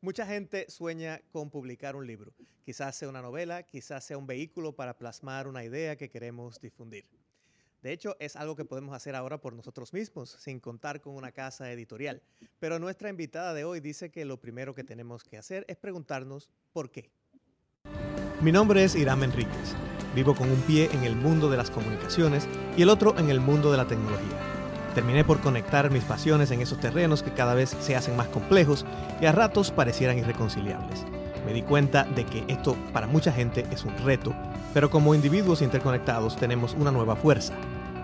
Mucha gente sueña con publicar un libro. Quizás sea una novela, quizás sea un vehículo para plasmar una idea que queremos difundir. De hecho, es algo que podemos hacer ahora por nosotros mismos, sin contar con una casa editorial. Pero nuestra invitada de hoy dice que lo primero que tenemos que hacer es preguntarnos por qué. Mi nombre es Irán Enríquez. Vivo con un pie en el mundo de las comunicaciones y el otro en el mundo de la tecnología. Terminé por conectar mis pasiones en esos terrenos que cada vez se hacen más complejos y a ratos parecieran irreconciliables. Me di cuenta de que esto para mucha gente es un reto, pero como individuos interconectados tenemos una nueva fuerza.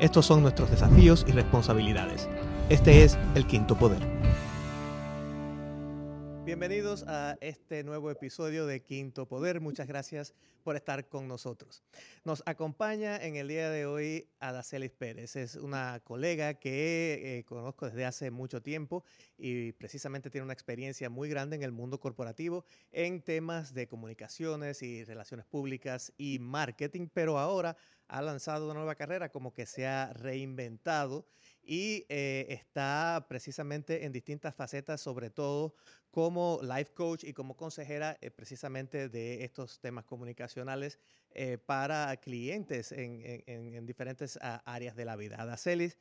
Estos son nuestros desafíos y responsabilidades. Este es el quinto poder. Bienvenidos a este nuevo episodio de Quinto Poder. Muchas gracias por estar con nosotros. Nos acompaña en el día de hoy Adacelis Pérez. Es una colega que eh, conozco desde hace mucho tiempo y precisamente tiene una experiencia muy grande en el mundo corporativo en temas de comunicaciones y relaciones públicas y marketing, pero ahora ha lanzado una nueva carrera como que se ha reinventado y eh, está precisamente en distintas facetas, sobre todo como life coach y como consejera eh, precisamente de estos temas comunicacionales eh, para clientes en, diferentes ah, áreas de la vida. Adacelis,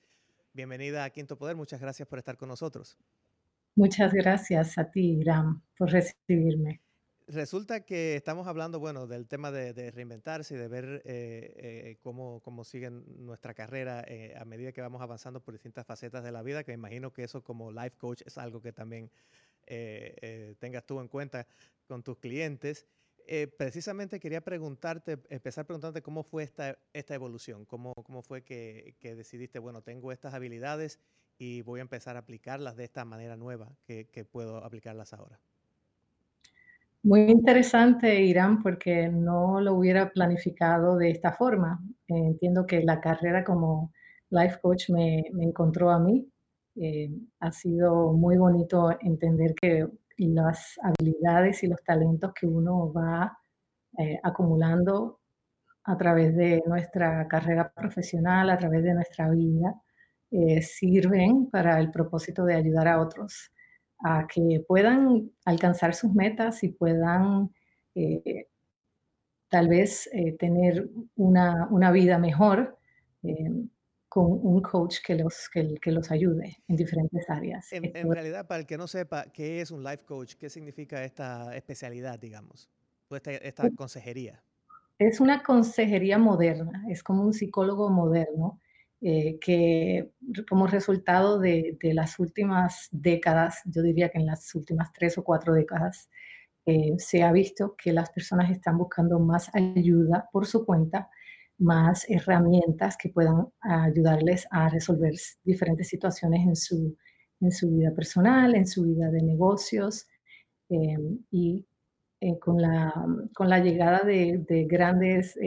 bienvenida a Quinto Poder, muchas gracias por estar con nosotros. Muchas gracias a ti, Irán, por recibirme. Resulta que estamos hablando, bueno, del tema de, reinventarse y de ver eh, eh, cómo, cómo sigue nuestra carrera eh, a medida que vamos avanzando por distintas facetas de la vida, que imagino que eso como life coach es algo que también tengas tú en cuenta con tus clientes. precisamente quería preguntarte, empezar preguntándote cómo fue esta, esta evolución, cómo, cómo fue que, decidiste, bueno, tengo estas habilidades y voy a empezar a aplicarlas de esta manera nueva que puedo aplicarlas ahora. Muy interesante, Irán, porque no lo hubiera planificado de esta forma. Eh, entiendo que la carrera como life coach me, encontró a mí. Eh, ha sido muy bonito entender que las habilidades y los talentos que uno va eh, acumulando a través de nuestra carrera profesional, a través de nuestra vida, sirven para el propósito de ayudar a otros a que puedan alcanzar sus metas y puedan eh, tal vez eh, tener una, una, vida mejor eh, con un coach que los, que, los ayude en diferentes áreas. En, realidad, para el que no sepa qué es un life coach, ¿qué significa esta especialidad, digamos, esta, esta consejería? Es una consejería moderna, es como un psicólogo moderno eh, que como resultado de, las últimas décadas, yo diría que en las últimas tres o cuatro décadas, eh, se ha visto que las personas están buscando más ayuda por su cuenta, más herramientas que puedan ayudarles a resolver diferentes situaciones en su, en su vida personal, en su vida de negocios. Eh, y con, la, con la llegada de, de grandes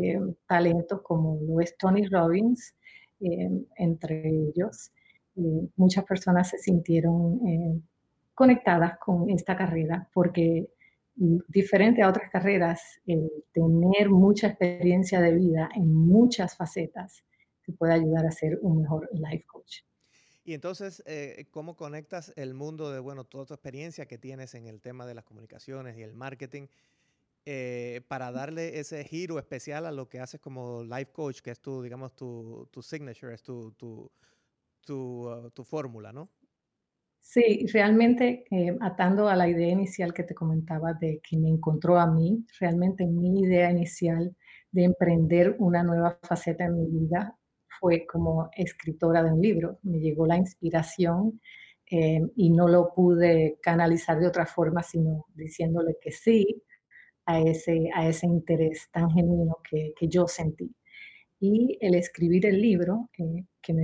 talentos como lo es Tony Robbins, entre ellos. muchas personas se sintieron eh, conectadas con esta carrera porque diferente a otras carreras, tener mucha experiencia de vida en muchas facetas te puede ayudar a ser un mejor life coach. Y entonces, eh, ¿cómo conectas el mundo de, bueno, toda tu experiencia que tienes en el tema de las comunicaciones y el marketing eh, para darle ese giro especial a lo que haces como life coach, que es tu, digamos, tu, tu signature, es tu, tu, tu, fórmula, ¿no? Sí, realmente eh, atando a la idea inicial que te comentaba de que me encontró a mí, realmente mi idea inicial de emprender una nueva faceta en mi vida fue como escritora de un libro. Me llegó la inspiración eh, y no lo pude canalizar de otra forma, sino diciéndole que sí, a ese, a ese interés tan genuino que, que yo sentí. Y el escribir el libro, eh, que,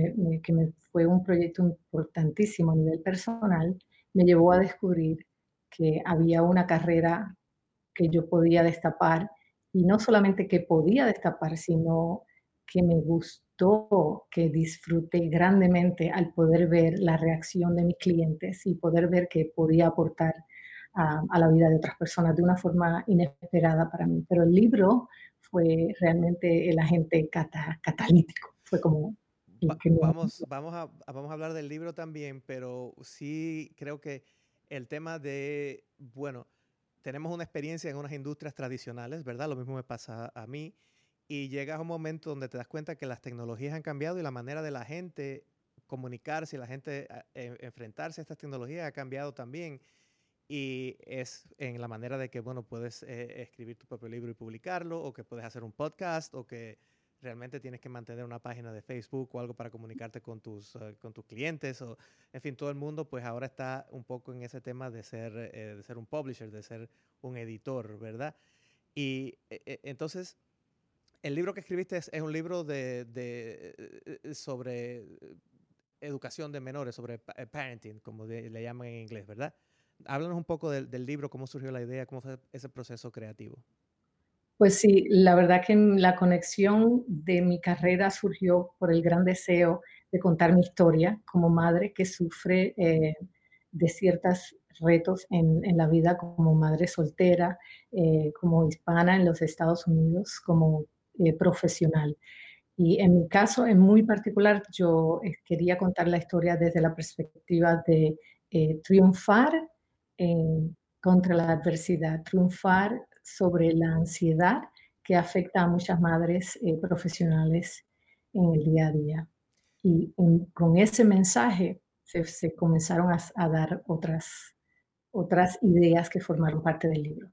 que, me, fue un proyecto importantísimo a nivel personal, me llevó a descubrir que había una carrera que yo podía destapar y no solamente que podía destapar, sino que me gustó, que disfruté grandemente al poder ver la reacción de mis clientes y poder ver que podía aportar a, la vida de otras personas de una forma inesperada para mí. Pero el libro fue realmente el agente catalítico, fue como... vamos, vamos, a, vamos a hablar del libro también, pero sí creo que el tema de, bueno, tenemos una experiencia en unas industrias tradicionales, ¿verdad? Lo mismo me pasa a mí. Y llegas a un momento donde te das cuenta que las tecnologías han cambiado y la manera de la gente comunicarse y la gente eh, enfrentarse a estas tecnologías ha cambiado también. Y es en la manera de que, bueno, puedes eh, escribir tu propio libro y publicarlo, o que puedes hacer un podcast, o que realmente tienes que mantener una página de Facebook o algo para comunicarte con tus, eh, con tus clientes, o en fin, todo el mundo pues ahora está un poco en ese tema de ser, de ser un publisher, de ser un editor, ¿verdad? Y entonces, el libro que escribiste es, un libro de, de, sobre educación de menores, sobre eh, parenting, como le llaman en inglés, ¿verdad? Háblanos un poco del, libro, cómo surgió la idea, cómo fue ese proceso creativo. Pues sí, la verdad que la conexión de mi carrera surgió por el gran deseo de contar mi historia como madre que sufre eh, de ciertos retos en, la vida como madre soltera, eh, como hispana en los Estados Unidos, como profesional. Y en mi caso, en muy particular, yo eh, quería contar la historia desde la perspectiva de eh, triunfar eh, contra la adversidad, triunfar sobre la ansiedad que afecta a muchas madres profesionales en el día a día. Y con ese mensaje se, comenzaron a, a, dar otras, otras ideas que formaron parte del libro.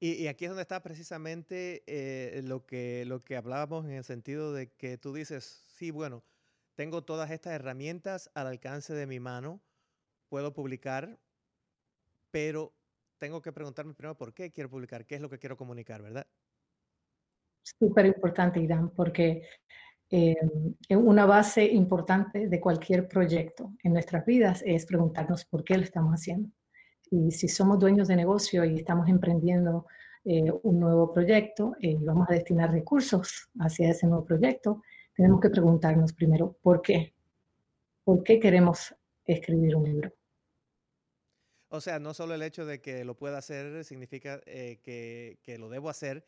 Y, aquí es donde está precisamente eh, lo, que, lo que hablábamos en el sentido de que tú dices, sí, bueno, tengo todas estas herramientas al alcance de mi mano, puedo publicar, pero tengo que preguntarme primero por qué quiero publicar, qué es lo que quiero comunicar, ¿verdad? Súper importante, Irán, porque eh, una base importante de cualquier proyecto en nuestras vidas es preguntarnos por qué lo estamos haciendo. Y si somos dueños de negocio y estamos emprendiendo eh, un nuevo proyecto eh, y vamos a destinar recursos hacia ese nuevo proyecto, tenemos que preguntarnos primero, ¿por qué? ¿Por qué queremos escribir un libro? O sea, no solo el hecho de que lo pueda hacer significa eh, que, que, lo debo hacer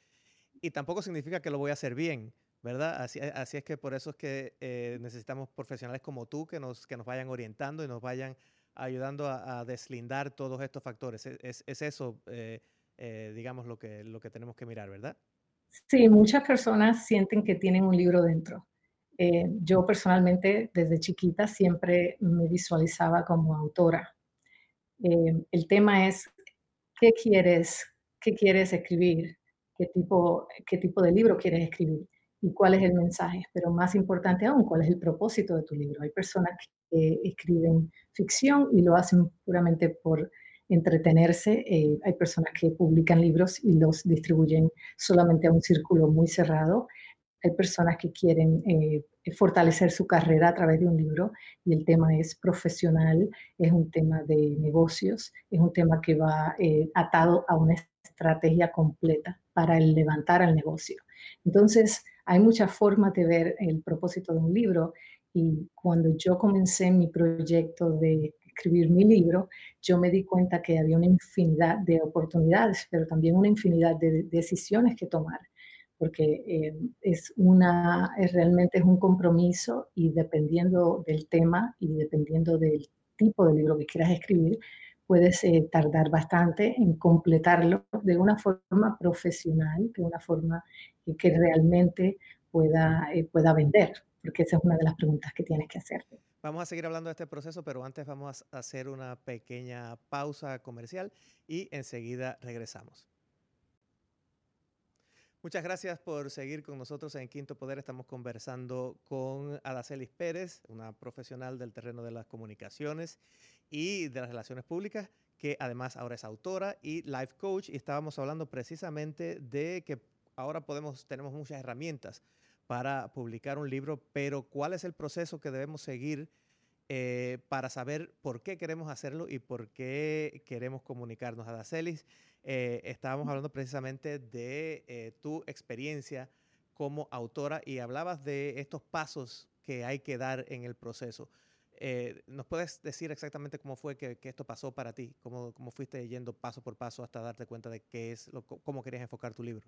y tampoco significa que lo voy a hacer bien, ¿verdad? Así, así es que por eso es que necesitamos profesionales como tú que nos, que nos vayan orientando y nos vayan ayudando a, deslindar todos estos factores. E, es, es eso, eh, eh, digamos, lo que, lo que tenemos que mirar, ¿verdad? Sí, muchas personas sienten que tienen un libro dentro. Eh, yo personalmente, desde chiquita, siempre me visualizaba como autora. El tema es, ¿qué quieres, qué quieres escribir? ¿Qué tipo, ¿Qué tipo de libro quieres escribir? ¿Y cuál es el mensaje? Pero más importante aún, ¿cuál es el propósito de tu libro? Hay personas que escriben ficción y lo hacen puramente por entretenerse. Eh, hay personas que publican libros y los distribuyen solamente a un círculo muy cerrado. Hay personas que quieren eh, fortalecer su carrera a través de un libro y el tema es profesional, es un tema de negocios, es un tema que va eh, atado a una estrategia completa para levantar al negocio. Entonces, hay muchas formas de ver el propósito de un libro y cuando yo comencé mi proyecto de escribir mi libro, yo me di cuenta que había una infinidad de oportunidades, pero también una infinidad de decisiones que tomar, porque eh, es una, es, realmente es un compromiso y dependiendo del tema y dependiendo del tipo de libro que quieras escribir, puedes eh, tardar bastante en completarlo de una forma profesional, de una forma que realmente pueda, eh, pueda vender porque esa es una de las preguntas que tienes que hacerte. Vamos a seguir hablando de este proceso, pero antes vamos a hacer una pequeña pausa comercial y enseguida regresamos. Muchas gracias por seguir con nosotros en Quinto Poder. Estamos conversando con Adacelis Pérez, una profesional del terreno de las comunicaciones y de las relaciones públicas, que además ahora es autora y life coach. Y estábamos hablando precisamente de que ahora podemos, tenemos muchas herramientas para publicar un libro, pero ¿cuál es el proceso que debemos seguir eh, para saber por qué queremos hacerlo y por qué queremos comunicarnos? a Dacelis, eh, estábamos hablando precisamente de eh, tu experiencia como autora y hablabas de estos pasos que hay que dar en el proceso. ¿Nos puedes decir exactamente cómo fue que, esto pasó para ti? ¿Cómo, ¿Cómo, fuiste yendo paso por paso hasta darte cuenta de qué es lo, cómo querías enfocar tu libro?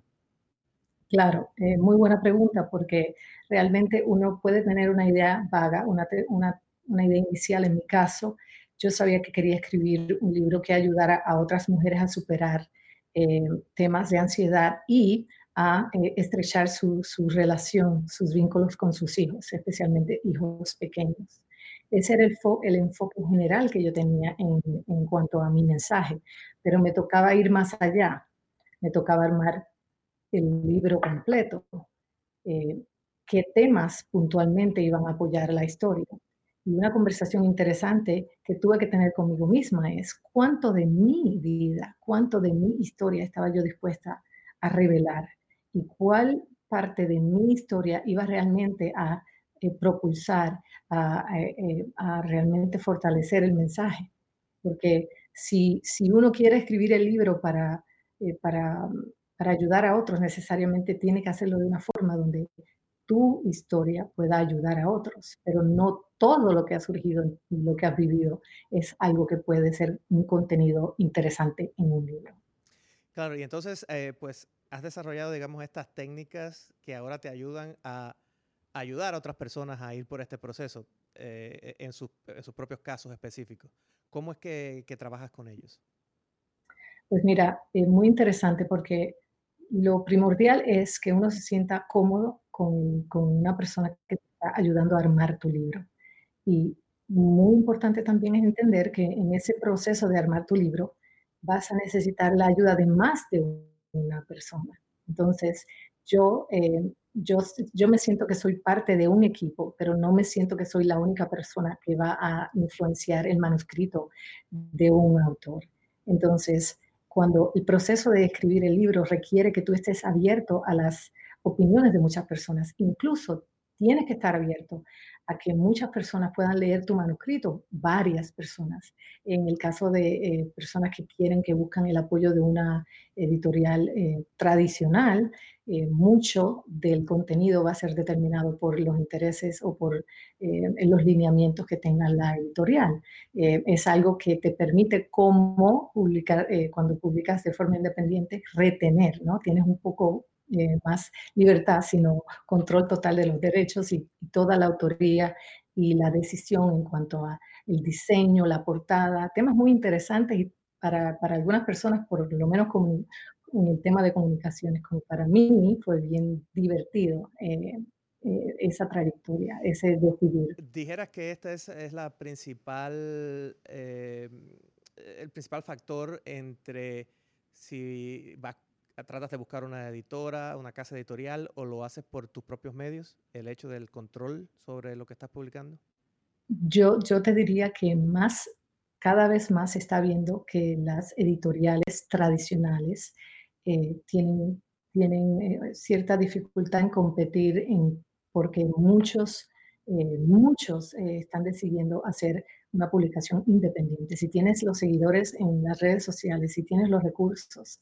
Claro, eh, muy buena pregunta porque realmente uno puede tener una idea vaga, una, una, idea inicial en mi caso, yo sabía que quería escribir un libro que ayudara a otras mujeres a superar eh, temas de ansiedad y a eh, estrechar su, relación, sus vínculos con sus hijos, especialmente hijos pequeños. Ese era el, el enfoque general que yo tenía en, en, cuanto a mi mensaje, pero me tocaba ir más allá, me tocaba armar el libro completo, eh, qué temas puntualmente iban a apoyar la historia. Y una conversación interesante que tuve que tener conmigo misma es cuánto de mi vida, cuánto de mi historia estaba yo dispuesta a revelar y cuál parte de mi historia iba realmente a eh, propulsar, eh, a, realmente fortalecer el mensaje. Porque si, si uno quiere escribir el libro para, para para ayudar a otros necesariamente tiene que hacerlo de una forma donde tu historia pueda ayudar a otros, pero no todo lo que ha surgido y lo que has vivido es algo que puede ser un contenido interesante en un libro. Claro, y entonces, eh, pues has desarrollado, digamos, estas técnicas que ahora te ayudan a ayudar a otras personas a ir por este proceso eh, en, sus, propios casos específicos. ¿Cómo es que, trabajas con ellos? Pues mira, es muy interesante porque lo primordial es que uno se sienta cómodo con, una persona que te está ayudando a armar tu libro. Y muy importante también es entender que en ese proceso de armar tu libro vas a necesitar la ayuda de más de una persona. Entonces, yo, eh, yo, yo me siento que soy parte de un equipo, pero no me siento que soy la única persona que va a influenciar el manuscrito de un autor. Entonces, cuando el proceso de escribir el libro requiere que tú estés abierto a las opiniones de muchas personas, incluso tienes que estar abierto a que muchas personas puedan leer tu manuscrito, varias personas. En el caso de eh, personas que quieren, que buscan el apoyo de una editorial eh, tradicional, eh, mucho del contenido va a ser determinado por los intereses o por los lineamientos que tenga la editorial. es algo que te permite, como publicar, cuando publicas de forma independiente, retener, ¿no? Tienes un poco eh, más libertad, sino control total de los derechos y, toda la autoría y la decisión en cuanto a el diseño, la portada, temas muy interesantes y para, para algunas personas, por lo menos con, en el tema de comunicaciones, como para mí fue bien divertido. Eh, eh, esa trayectoria, ese decidir. Dijeras que esta es, es la principal, el principal factor entre si va tratas de buscar una editora, una casa editorial o lo haces por tus propios medios, el hecho del control sobre lo que estás publicando? Yo, yo te diría que más, cada vez más se está viendo que las editoriales tradicionales eh, tienen, tienen eh, cierta dificultad en competir porque muchos, eh, muchos están decidiendo hacer una publicación independiente. Si tienes los seguidores en las redes sociales, si tienes los recursos,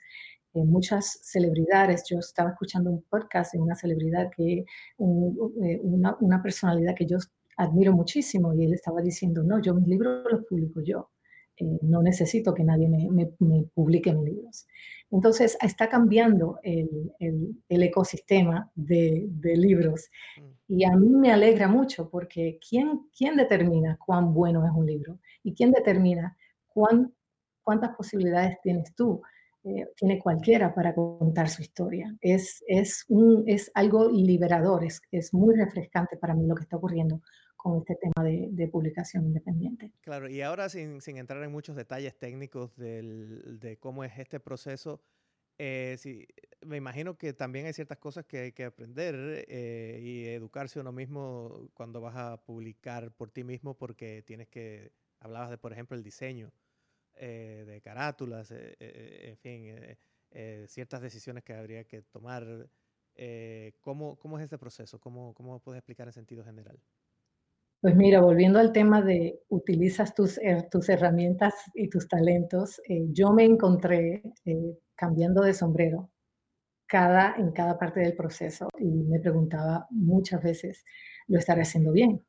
muchas celebridades. Yo estaba escuchando un podcast de una celebridad que, eh, una, una, personalidad que yo admiro muchísimo y él estaba diciendo, no, yo mis libros los publico yo. Eh, no necesito que nadie me, me, publique mis libros. Entonces, está cambiando el, el, el ecosistema de, de, libros mm. y a mí me alegra mucho porque ¿quién, ¿quién determina cuán bueno es un libro? ¿Y quién determina cuán, cuántas posibilidades tienes tú eh, tiene cualquiera para contar su historia. Es, es, un, es algo liberador, es, es muy refrescante para mí lo que está ocurriendo con este tema de, publicación independiente. Claro, y ahora sin, sin, entrar en muchos detalles técnicos del, de cómo es este proceso, eh, me imagino que también hay ciertas cosas que hay que aprender eh, y educarse uno mismo cuando vas a publicar por ti mismo porque tienes que, hablabas de, por ejemplo, el diseño eh, de carátulas, eh, eh, en fin, ciertas decisiones que habría que tomar. ¿cómo, ¿Cómo es este proceso? ¿Cómo, ¿Cómo puedes explicar en sentido general? Pues mira, volviendo al tema de utilizas tus, tus herramientas y tus talentos, yo me encontré cambiando de sombrero cada, en cada parte del proceso y me preguntaba muchas veces, ¿lo estaré haciendo bien?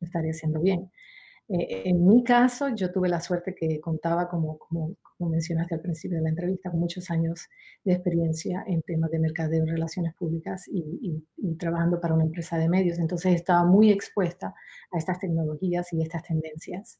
¿Lo estaré haciendo bien? Eh, en mi caso, yo tuve la suerte que contaba, como, como, como, mencionaste al principio de la entrevista, con muchos años de experiencia en temas de mercadeo y relaciones públicas y, trabajando para una empresa de medios. Entonces estaba muy expuesta a estas tecnologías y estas tendencias.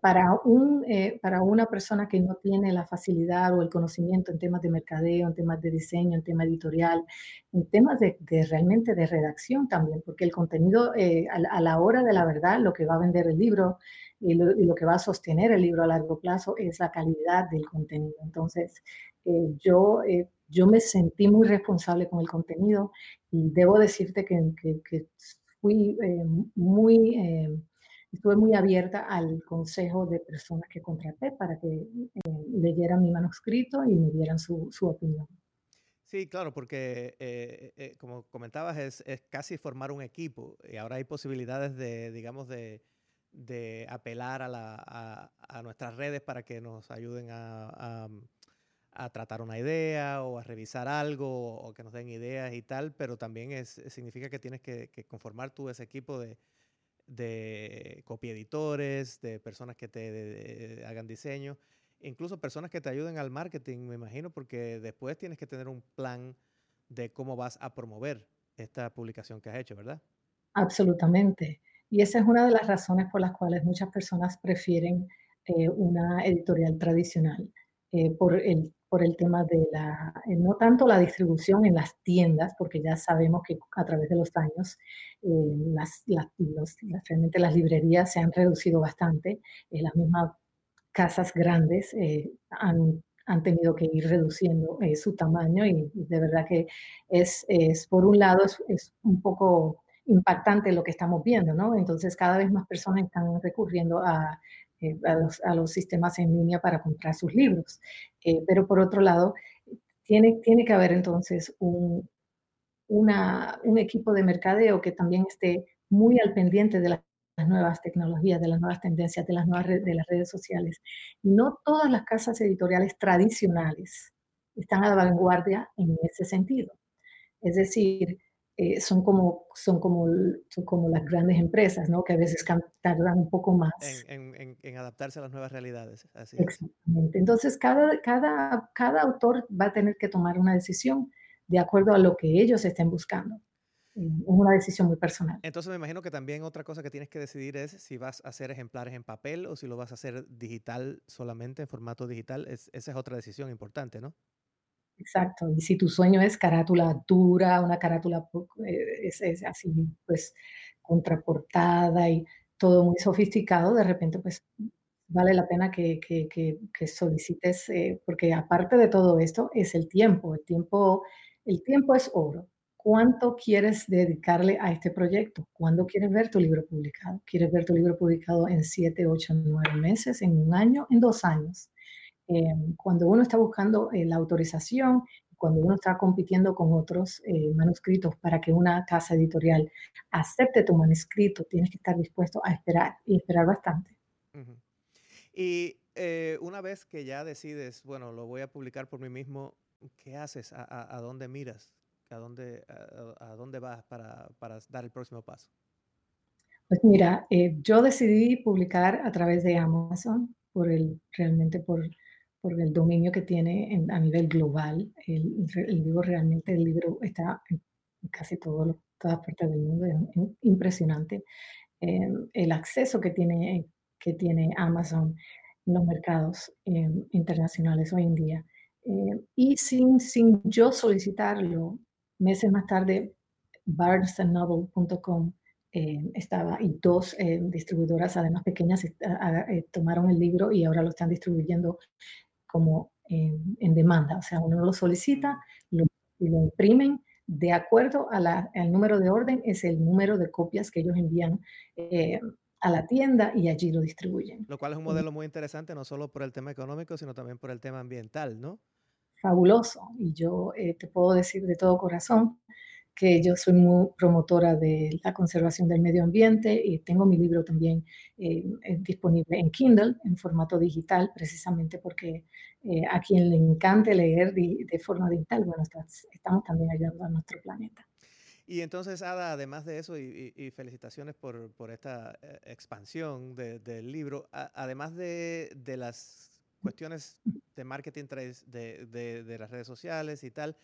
Para, un, eh, para una persona que no tiene la facilidad o el conocimiento en temas de mercadeo, en temas de diseño, en temas editorial, en temas de, realmente de redacción también, porque el contenido eh, a, la hora de la verdad, lo que va a vender el libro y lo, que va a sostener el libro a largo plazo es la calidad del contenido. Entonces, eh, yo, yo me sentí muy responsable con el contenido y debo decirte que, que, que fui muy estuve muy abierta al consejo de personas que contraté para que eh, leyeran mi manuscrito y me dieran su, su opinión. Sí, claro, porque eh, eh, como comentabas, es, es, casi formar un equipo y ahora hay posibilidades de, digamos, de, de apelar a, la, a, a, nuestras redes para que nos ayuden a, a, tratar una idea o a revisar algo o que nos den ideas y tal, pero también es, significa que tienes que, que conformar tú ese equipo de, de copieditores, de personas que te hagan diseño, incluso personas que te ayuden al marketing, me imagino, porque después tienes que tener un plan de cómo vas a promover esta publicación que has hecho, ¿verdad? Absolutamente. Y esa es una de las razones por las cuales muchas personas prefieren eh, una editorial tradicional, eh, por el por el tema de la, eh, no tanto la distribución en las tiendas, porque ya sabemos que a través de los años eh, las, las, realmente las librerías se han reducido bastante, eh, las mismas casas grandes han, han, tenido que ir reduciendo su tamaño y, de verdad que es, es por un lado, es, es un poco impactante lo que estamos viendo, ¿no? Entonces cada vez más personas están recurriendo a eh, a, los, sistemas en línea para comprar sus libros. Eh, pero por otro lado, tiene, tiene que haber entonces un, una, un equipo de mercadeo que también esté muy al pendiente de las nuevas tecnologías, de las nuevas tendencias, de las nuevas de las redes sociales. No todas las casas editoriales tradicionales están a la vanguardia en ese sentido. Es decir, eh, son, como, son, como, son como las grandes empresas, ¿no? Que a veces tardan un poco más. En, en, en adaptarse a las nuevas realidades. Así Exactamente. Entonces, cada, cada, cada autor va a tener que tomar una decisión de acuerdo a lo que ellos estén buscando. Es una decisión muy personal. Entonces me imagino que también otra cosa que tienes que decidir es si vas a hacer ejemplares en papel o si lo vas a hacer digital solamente, en formato digital. Es, esa es otra decisión importante, ¿no? Exacto, y si tu sueño es carátula dura, una carátula eh, es, así, pues contraportada y todo muy sofisticado, de repente, pues vale la pena que, que, solicites, eh, porque aparte de todo esto, es el tiempo. El tiempo, el tiempo es oro. ¿Cuánto quieres dedicarle a este proyecto? ¿Cuándo quieres ver tu libro publicado? ¿Quieres ver tu libro publicado en siete, ocho, nueve meses, en un año, en dos años? Em, cuando uno está buscando eh, la autorización, cuando uno está compitiendo con otros eh, manuscritos para que una casa editorial acepte tu manuscrito, tienes que estar dispuesto a esperar y esperar bastante. Y eh, una vez que ya decides, bueno, lo voy a publicar por mí mismo, ¿qué haces? ¿A, dónde miras? ¿A dónde, a, dónde vas para, para, dar el próximo paso? Pues mira, yo decidí publicar a través de Amazon, por el, realmente por por el dominio que tiene a nivel global. El, libro realmente, el libro está en casi todo, todas partes del mundo, es impresionante. Eh, el acceso que tiene, que tiene Amazon en los mercados eh, internacionales hoy en día. Eh, y sin, sin yo solicitarlo, meses más tarde, barnesandnoble.com estaba y dos distribuidoras, además pequeñas, tomaron el libro y ahora lo están distribuyendo como en, demanda. O sea, uno lo solicita lo, y lo imprimen de acuerdo a la, al número de orden, es el número de copias que ellos envían eh, a la tienda y allí lo distribuyen. Lo cual es un modelo muy interesante, no solo por el tema económico, sino también por el tema ambiental, ¿no? Fabuloso. Y yo eh, te puedo decir de todo corazón que yo soy muy promotora de la conservación del medio ambiente y tengo mi libro también eh, disponible en Kindle, en formato digital, precisamente porque eh, a quien le encante leer de, forma digital, bueno, estamos también ayudando a nuestro planeta. Y entonces, Ada, además de eso, y, felicitaciones por, por, esta eh, expansión del libro, además de, de, las cuestiones de marketing de, de, las redes sociales y tal,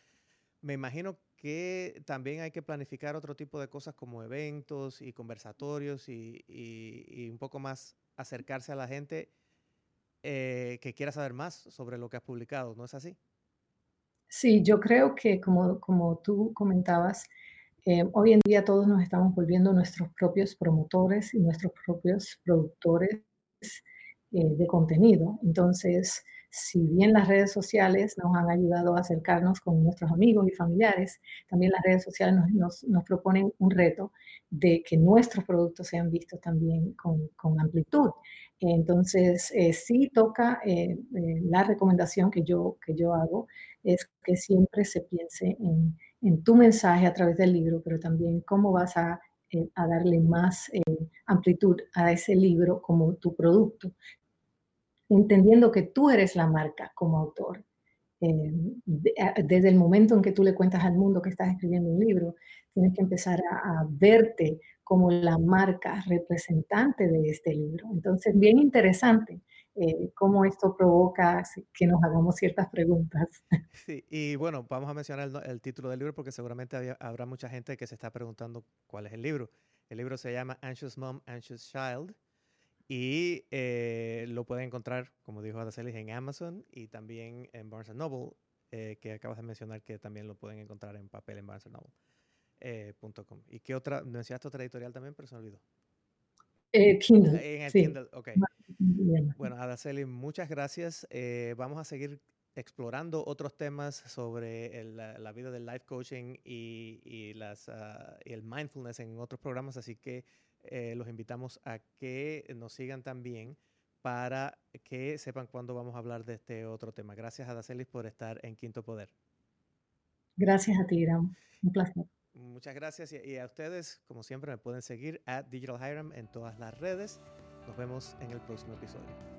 me imagino que también hay que planificar otro tipo de cosas como eventos y conversatorios y, un poco más acercarse a la gente eh, que quiera saber más sobre lo que has publicado, ¿no es así? Sí, yo creo que como, como tú comentabas, eh, hoy en día todos nos estamos volviendo nuestros propios promotores y nuestros propios productores eh, de contenido. Entonces, si bien las redes sociales nos han ayudado a acercarnos con nuestros amigos y familiares, también las redes sociales nos, proponen un reto de que nuestros productos sean vistos también con, amplitud. Entonces, eh, sí toca la recomendación que yo, que yo hago, es que siempre se piense en tu mensaje a través del libro, pero también cómo vas a, eh, darle más eh, amplitud a ese libro como tu producto, entendiendo que tú eres la marca como autor. Eh, desde el momento en que tú le cuentas al mundo que estás escribiendo un libro, tienes que empezar a, a verte como la marca representante de este libro. Entonces, bien interesante eh, cómo esto provoca que nos hagamos ciertas preguntas. Sí, y bueno, vamos a mencionar el, título del libro porque seguramente habrá mucha gente que se está preguntando cuál es el libro. El libro se llama Anxious Mom, Anxious Child y eh, lo pueden encontrar, como dijo Adacelis, en Amazon y también en Barnes Noble, eh, que acabas de mencionar que también lo pueden encontrar en papel en Barnes Noble.com. ¿Y qué otra? Mencionaste otra editorial también, pero se me olvidó. Eh, Kindle. En el Kindle, ok. Bueno, Adaceli, muchas gracias. Eh, vamos a seguir explorando otros temas sobre la, vida del life coaching y, las, ah, el mindfulness en otros programas, así que eh, los invitamos a que nos sigan también para que sepan cuándo vamos a hablar de este otro tema. Gracias, Adacelis, por estar en Quinto Poder. Gracias a ti, Ram. Un placer. Muchas gracias y, a ustedes, como siempre, me pueden seguir a Digital Hiram en todas las redes. Nos vemos en el próximo episodio.